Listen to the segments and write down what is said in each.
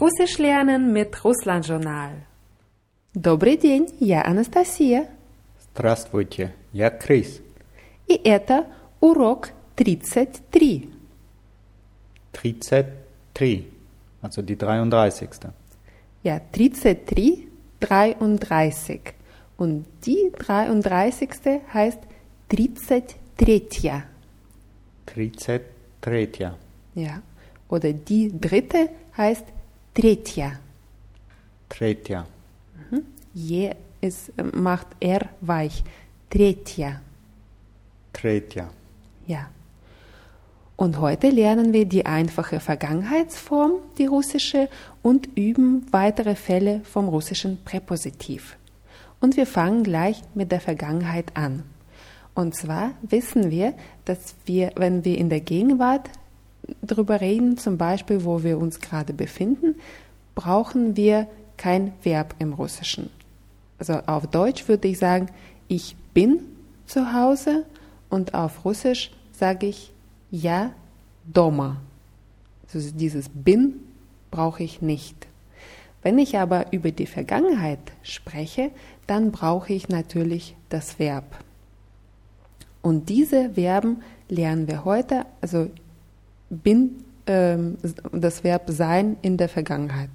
Russisch lernen mit Russland-Journal. Добрый день, я Анастасия. Здравствуйте, я Крис. И это урок 33. 33, also die 33. Ja, 33, 33. Und die 33. heißt 33. 33. Ja. Oder die dritte heißt Tretja. Tretja. Je ist, äh, macht R weich. Tretja. Tretja. Ja. Und heute lernen wir die einfache Vergangenheitsform, die russische, und üben weitere Fälle vom russischen Präpositiv. Und wir fangen gleich mit der Vergangenheit an. Und zwar wissen wir, dass wir, wenn wir in der Gegenwart drüber reden, zum Beispiel, wo wir uns gerade befinden, brauchen wir kein Verb im Russischen. Also auf Deutsch würde ich sagen, ich bin zu Hause und auf Russisch sage ich ja doма. Also dieses bin brauche ich nicht. Wenn ich aber über die Vergangenheit spreche, dann brauche ich natürlich das Verb. Und diese Verben lernen wir heute, also bin ähm, das Verb sein in der Vergangenheit,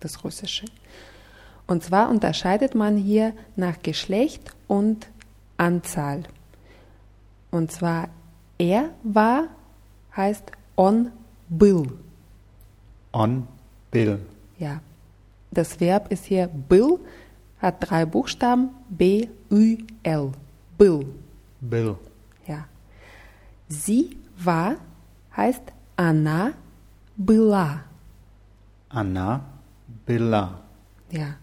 das Russische. Und zwar unterscheidet man hier nach Geschlecht und Anzahl. Und zwar er war heißt on был. On Bill. Ja. Das Verb ist hier был, hat drei Buchstaben B, Ü, L. Был. Bill. Ja. Sie war heißt она была. Anna Billa. Ja.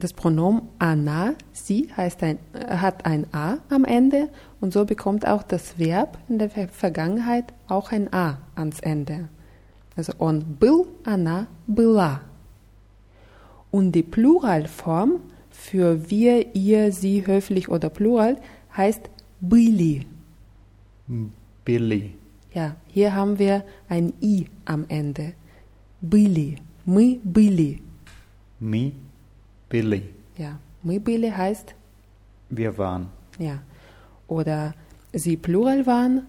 Das Pronomen она, sie heißt ein, äh, hat ein A am Ende und so bekommt auch das Verb in der Ver Vergangenheit auch ein A ans Ende. Also on был, она была. Und die Pluralform für wir, ihr, sie, höflich oder plural heißt были. Billy. Ja, hier haben wir ein I am Ende. Были. Мы были. Me Billy. Ja, мы были heißt Wir waren. ja. Oder sie plural waren,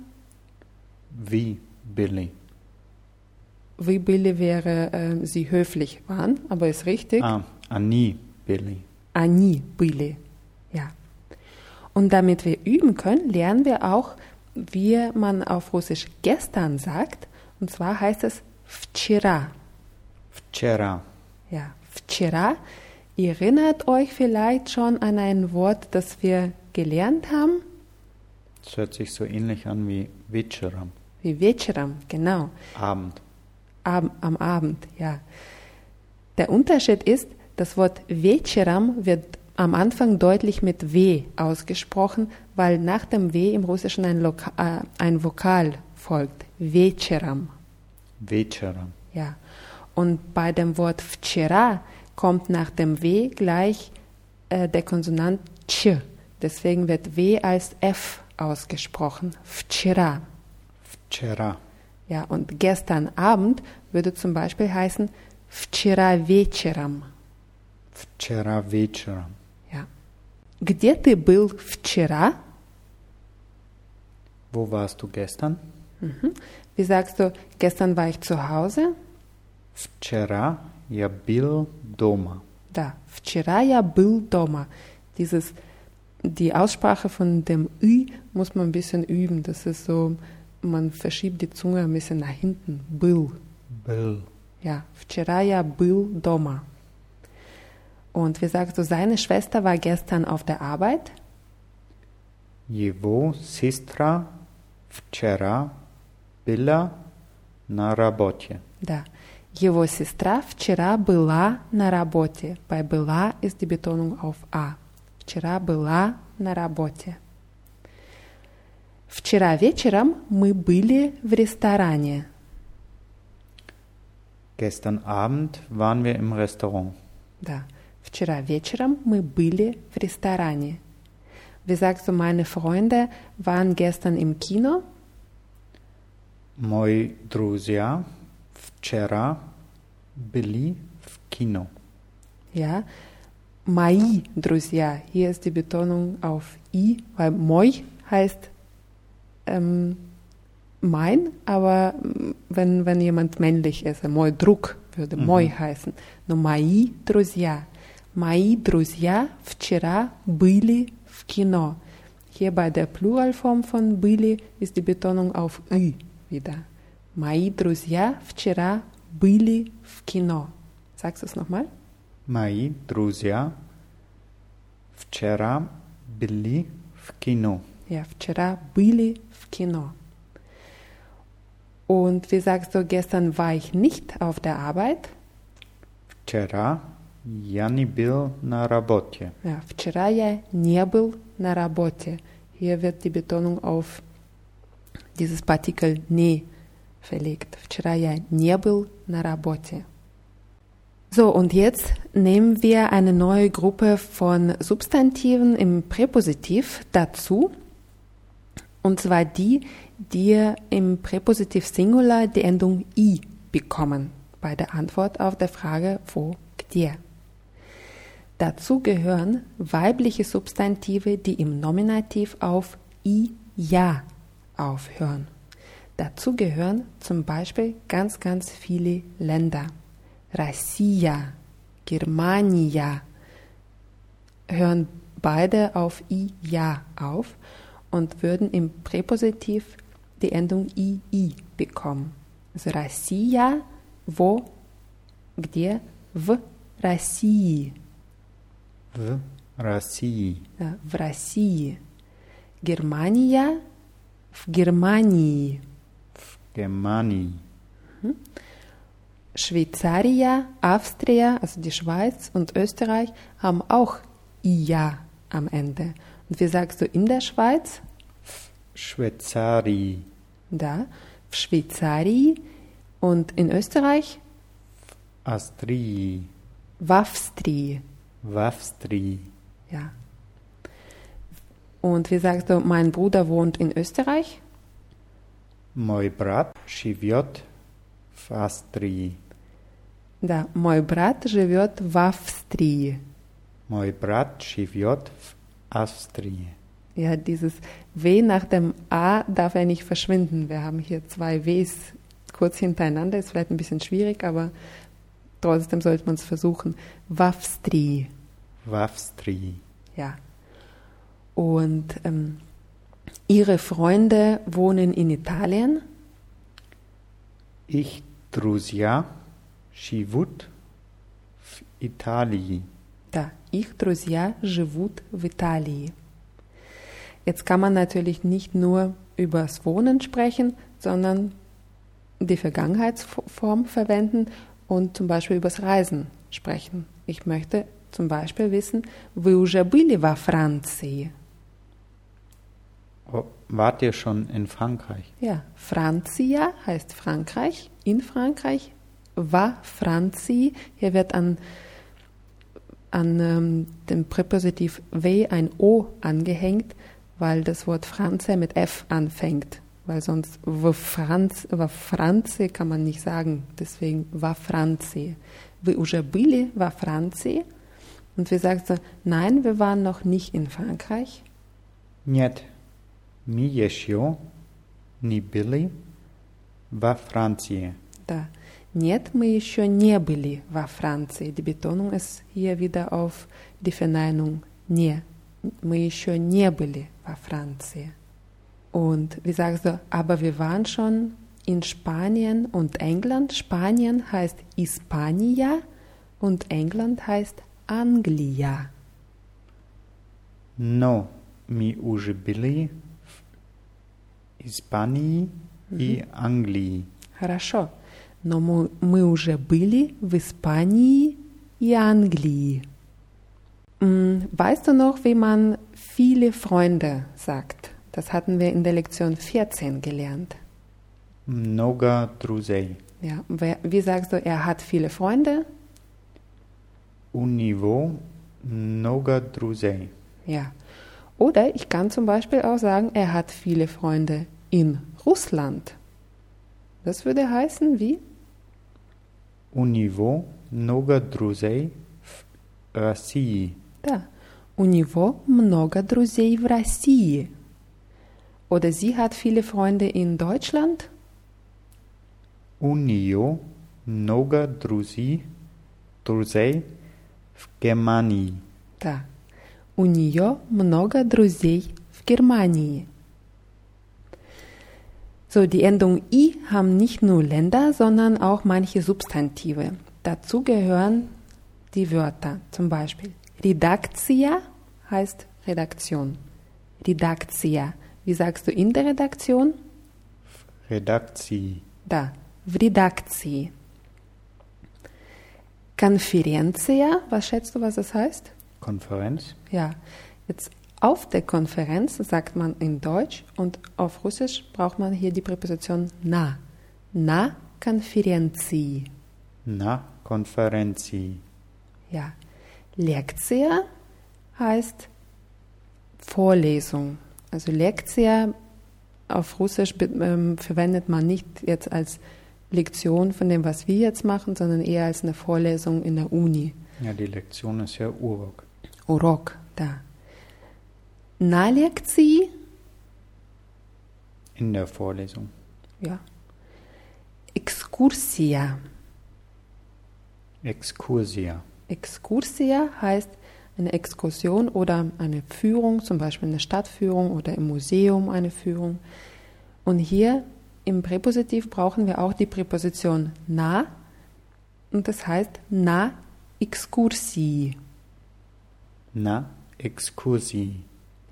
Wie Billy. wie были wäre äh, sie höflich waren, aber ist richtig. Ah, Annie Billy. Они были. Ja. Und damit wir üben können, lernen wir auch, wie man auf Russisch gestern sagt. Und zwar heißt es вчера. Včera. Ja, вчера. Ihr erinnert euch vielleicht schon an ein Wort, das wir gelernt haben, Das hört sich so ähnlich an wie Večeram. wie вечером, genau, Abend. Ab, am Abend, ja. Der Unterschied ist, das Wort вечером wird am Anfang deutlich mit W ausgesprochen, weil nach dem W im Russischen ein, Loka äh, ein Vokal folgt. вечером. Večeram. Ja. Und bei dem Wort вчера kommt nach dem W gleich äh, der Konsonant ch. Deswegen wird W als F ausgesprochen. Вчера. Včera. Ja, und gestern Abend würde zum Beispiel heißen вчера вечером. Včera večeram. Ja. Где ты был вчера? Wo warst du gestern? Wie sagst du, gestern war ich zu Hause? Včera я был дома. Da, вчера я был дома. Dieses, die Aussprache von dem Ü muss man ein bisschen üben. Das ist so, man verschiebt die Zunge ein bisschen nach hinten. Был. Был. Ja, вчера я был дома. Und wie sagst du, seine Schwester war gestern auf der Arbeit? Его сестра вчера была на работе. Да. Его сестра вчера была на работе. Bei была ist die Betonung auf A. Вчера была на работе. Вчера вечером мы были в ресторане. Gestern Abend waren wir im Restaurant. Да. Вчера вечером мы были в ресторане. Wie sagst du, meine Freunde waren gestern im Kino? Мои друзья вчера byli v kino. Ja, мои друзья. Hier ist die Betonung auf i, weil moi heißt ähm, mein, aber mm, wenn, wenn jemand männlich ist, мой друг würde Mhm. мой heißen. Но мои друзья. Мои друзья вчера были в кино. Hier bei der Pluralform von были ist die Betonung auf i wieder. Мои друзья вчера были в кино. Sagst du es nochmal? Мои друзья вчера byli v kino. Ja, вчера были в кино. Und wie sagst du, gestern war ich nicht auf der Arbeit? Вчера я не был на работе. Ja, вчера я не был на работе. Hier wird die Betonung auf dieses Partikel не verlegt. Вчера я не был на работе. So, und jetzt nehmen wir eine neue Gruppe von Substantiven im Präpositiv dazu. Und zwar die, die im Präpositiv Singular die Endung i bekommen bei der Antwort auf der Frage wo, где. Dazu gehören weibliche Substantive, die im Nominativ auf i, ja aufhören. Dazu gehören zum Beispiel ganz, ganz viele Länder. Россия, Germania hören beide auf i, ja auf und würden im Präpositiv die Endung i, i bekommen. Also Россия, wo, где, в России. В России. Ja, в России. Германия в Германии. В Германии. Schweizaria, Austria, also die Schweiz und Österreich haben auch IA am Ende. Und wie sagst du in der Schweiz? Швейцарии. Da, в Schweizarii und in Österreich Австрии. в Австрии. В Австрии. Ja. Und wie sagst du, mein Bruder wohnt in Österreich? Мой брат живет в Австрии. Да, мой брат живет в Австрии. Мой брат живет в Австрии. Ja, dieses W nach dem A darf er nicht verschwinden. Wir haben hier zwei Ws kurz hintereinander. Ist vielleicht ein bisschen schwierig, aber trotzdem sollte man es versuchen. Wafstri, В Австрии. ja. Und ähm, ihre Freunde wohnen in Italien. Их друзья живут в Италии. Да, их друзья живут в Италии. Jetzt kann man natürlich nicht nur über das Wohnen sprechen, sondern die Vergangenheitsform verwenden und zum Beispiel über das Reisen sprechen. Ich möchte zum Beispiel wissen, вы уже были во Франции? Oh, wart ihr schon in Frankreich? Ja, Francia heißt Frankreich, in Frankreich, va Franzi. Hier wird an, an ähm, dem Präpositiv w ein o angehängt, weil das Wort Franze mit f anfängt. Weil sonst v Franz, va Franze kann man nicht sagen. Deswegen va Franzi. Вы уже были во Франции? Und wir sagst du, nein, wir waren noch nicht in Frankreich. Нет, мы еще не были во Франции. Да. Нет, мы еще не были во Франции. Die Betonung ist hier wieder auf die Verneinung не. Мы еще не были во Франции. Und wie sagst du, aber wir waren schon in Spanien und England. Spanien heißt Hispania und England heißt Anglia. Но мы уже были в Испании и Англии. Хорошо. Но мы, мы уже были в Испании и Англии. М, Weißt du noch, wie man viele Freunde sagt? Das hatten wir in der Lektion 14 gelernt. Много друзей. Ja, wer, wie sagst du, er hat viele Freunde? У него много друзей. Ja. Oder ich kann zum Beispiel auch sagen, er hat viele Freunde in Russland. Das würde heißen wie? У него много друзей в России. Da. У него много друзей в России. Oder sie hat viele Freunde in Deutschland. У нее много друзей, друзей в Германии. Da. У нее много друзей в Германии. So, die Endung i haben nicht nur Länder, sondern auch manche Substantive. Dazu gehören die Wörter, zum Beispiel Redaktia heißt Redaktion. Redaktia. Wie sagst du in der Redaktion? Redakcji. Da, в Konferenzia, was schätzt du, was das heißt? Konferenz. Ja, jetzt auf der Konferenz sagt man in Deutsch und auf Russisch braucht man hier die Präposition na. Na Konferenzi. Na Konferenzi. Ja, Lektia heißt Vorlesung. Also Lektia auf Russisch ähm, verwendet man nicht jetzt als Lektion von dem, was wir jetzt machen, sondern eher als eine Vorlesung in der Uni. Ja, die Lektion ist ja Urok. Urok, da. Na lekcji? In der Vorlesung. Ja. Exkursia. Exkursia. Exkursia heißt eine Exkursion oder eine Führung, zum Beispiel eine Stadtführung oder im Museum eine Führung. Und hier im Präpositiv brauchen wir auch die Präposition na und das heißt na Exkursii. Na Exkursie.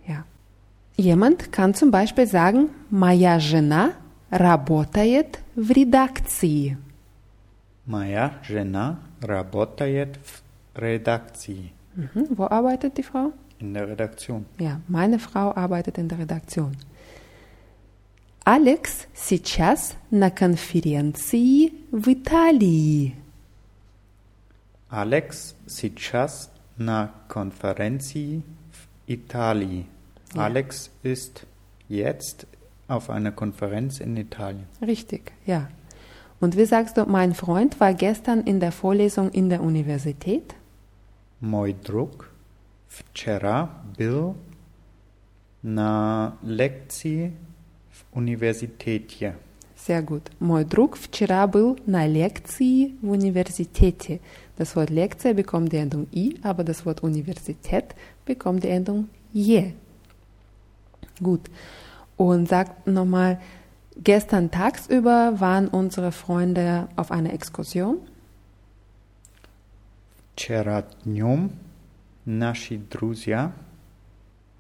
Ja. Jemand kann zum Beispiel sagen, моя жена работает в редакции. Моя жена работает в редакции. Mhm. Wo arbeitet die Frau? In der Redaktion. Ja, meine Frau arbeitet in der Redaktion. Алекс сейчас на конференции в Италии. Alex сейчас на конференции в Italien. Ja. Alex ist jetzt auf einer Konferenz in Italien. Richtig, ja. Und wie sagst du, mein Freund war gestern in der Vorlesung in der Universität? Мой друг вчера был на лекции в университете. Sehr gut. Мой друг вчера был на лекции в университете. Das Wort Lektie bekommt die Endung i, aber das Wort Universität bekommt die Endung je. Gut. Und sagt nochmal, gestern tagsüber waren unsere Freunde auf einer Exkursion. Вчера днем наши друзья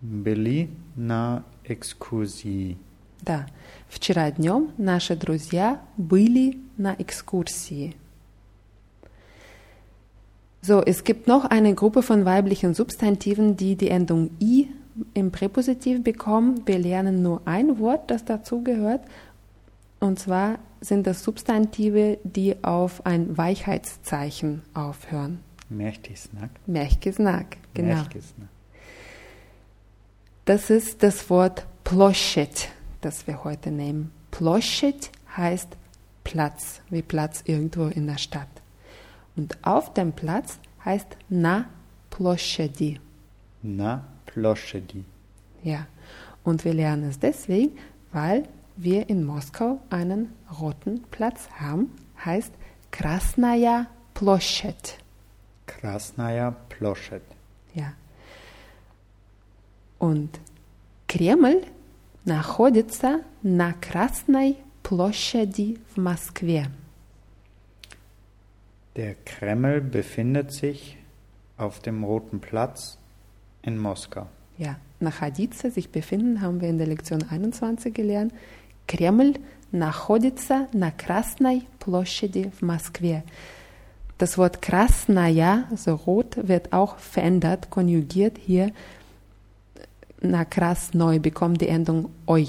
были на экскурсии. Да. Вчера днем наши друзья были на экскурсии. So, es gibt noch eine Gruppe von weiblichen Substantiven, die die Endung i im Präpositiv bekommen. Wir lernen nur ein Wort, das dazu gehört. Und zwar sind das Substantive, die auf ein Weichheitszeichen aufhören. Märchtisnak. Märchgesnack, genau. Märchtisnak. Das ist das Wort Ploschet, das wir heute nehmen. Ploschet heißt Platz, wie Platz irgendwo in der Stadt. Und auf dem Platz heißt na ploschedi. Na ploschedi. Ja, und wir lernen es deswegen, weil wir in Moskau einen roten Platz haben, heißt Krasnaya Ploschet. Krasnaya Ploschet. Ja. Und Kreml находится на Красной площади в Москве. Der Kreml befindet sich auf dem Roten Platz in Moskau. Ja, находиться, sich befinden, haben wir in der Lektion 21 gelernt. Кремль находится на Красной площади в Москве. Das Wort Krasnaya, also rot, wird auch verändert, konjugiert hier. Na Krasnoi bekommt die Endung oi.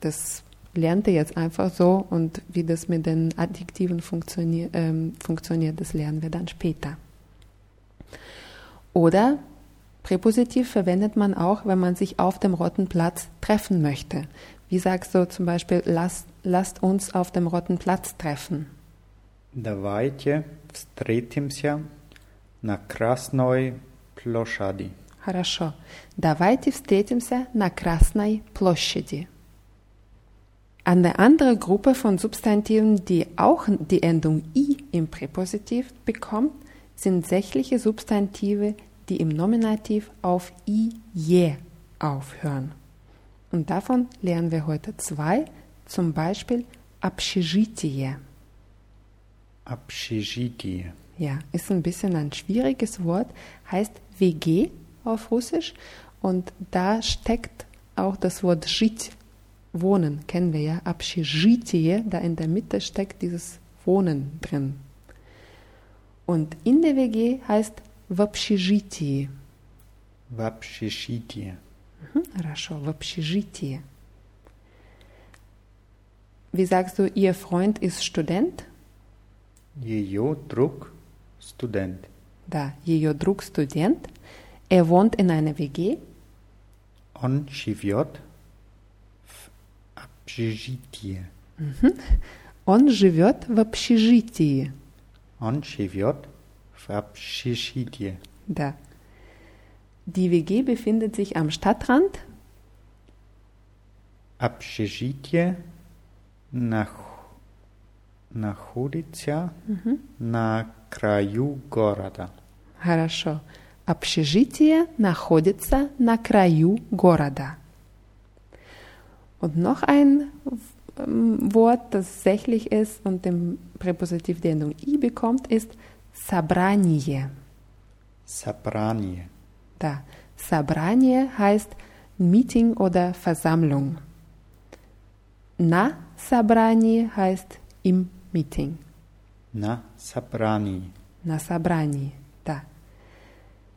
Das lernt ihr jetzt einfach so und wie das mit den Adjektiven funktionier ähm, funktioniert, das lernen wir dann später. Oder Präpositiv verwendet man auch, wenn man sich auf dem Roten Platz treffen möchte. Wie sagst du zum Beispiel, lasst, lasst uns auf dem Roten Platz treffen? Давайте встретимся на Красной площади. Хорошо. Давайте встретимся на Красной площади. Eine andere Gruppe von Substantiven, die auch die Endung i im Präpositiv bekommt, sind sächliche Substantive, die im Nominativ auf i je aufhören. Und davon lernen wir heute zwei, zum Beispiel общежитие. Общежитие. Ja, ist ein bisschen ein schwieriges Wort, heißt WG auf Russisch und da steckt auch das Wort жить, wohnen, kennen wir ja, общежитие, da in der Mitte steckt dieses Wohnen drin. Und in der WG heißt в общежитии. В общежитие. Mhm, Хорошо, в общежитии. Wie sagst du, ihr Freund ist Student? Ее друг студент. Da, ее друг Student. Er wohnt in einer WG. Он живет в общежитии. Он живет в общежитии. Он живет в общежитии. Da. Die WG befindet sich am Stadtrand. Общежитие нах- находится на краю города. Хорошо. Общежитие находится на краю города. Und noch ein ähm, Wort, das sächlich ist und dem Präpositiv die Endung i bekommt, ist собрание. Собрание. Da. Собрание heißt Meeting oder Versammlung. На собрании heißt im Meeting. На собрании. На собрании, да.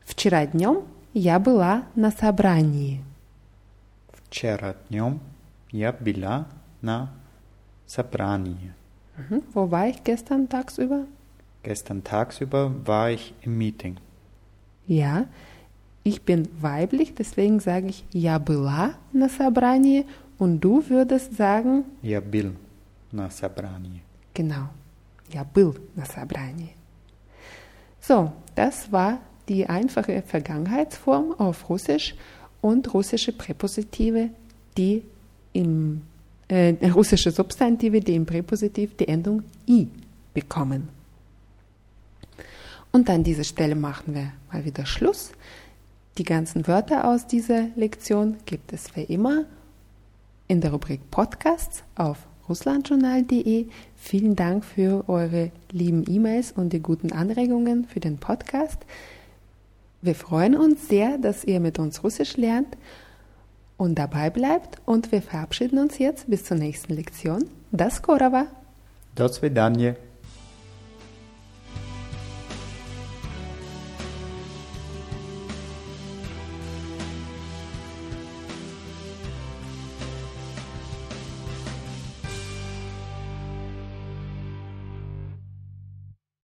Вчера днем я была на собрании. Вчера днем я была на собрании. Mhm. Wo war ich gestern tagsüber? Gestern tagsüber war ich im Meeting. Ja, ich bin weiblich, deswegen sage ich я была на собрании und du würdest sagen, Я был на собрании. genau, я был на собрании. So, das war die einfache Vergangenheitsform auf Russisch und russische Präpositive, die im äh, russische Substantive, die im Präpositiv die Endung i bekommen. Und an dieser Stelle machen wir mal wieder Schluss. Die ganzen Wörter aus dieser Lektion gibt es wie immer in der Rubrik Podcasts auf russlandjournal.de. Vielen Dank für eure lieben E-Mails und die guten Anregungen für den Podcast. Wir freuen uns sehr, dass ihr mit uns Russisch lernt und dabei bleibt und wir verabschieden uns jetzt bis zur nächsten Lektion. Das Korava. До свидания.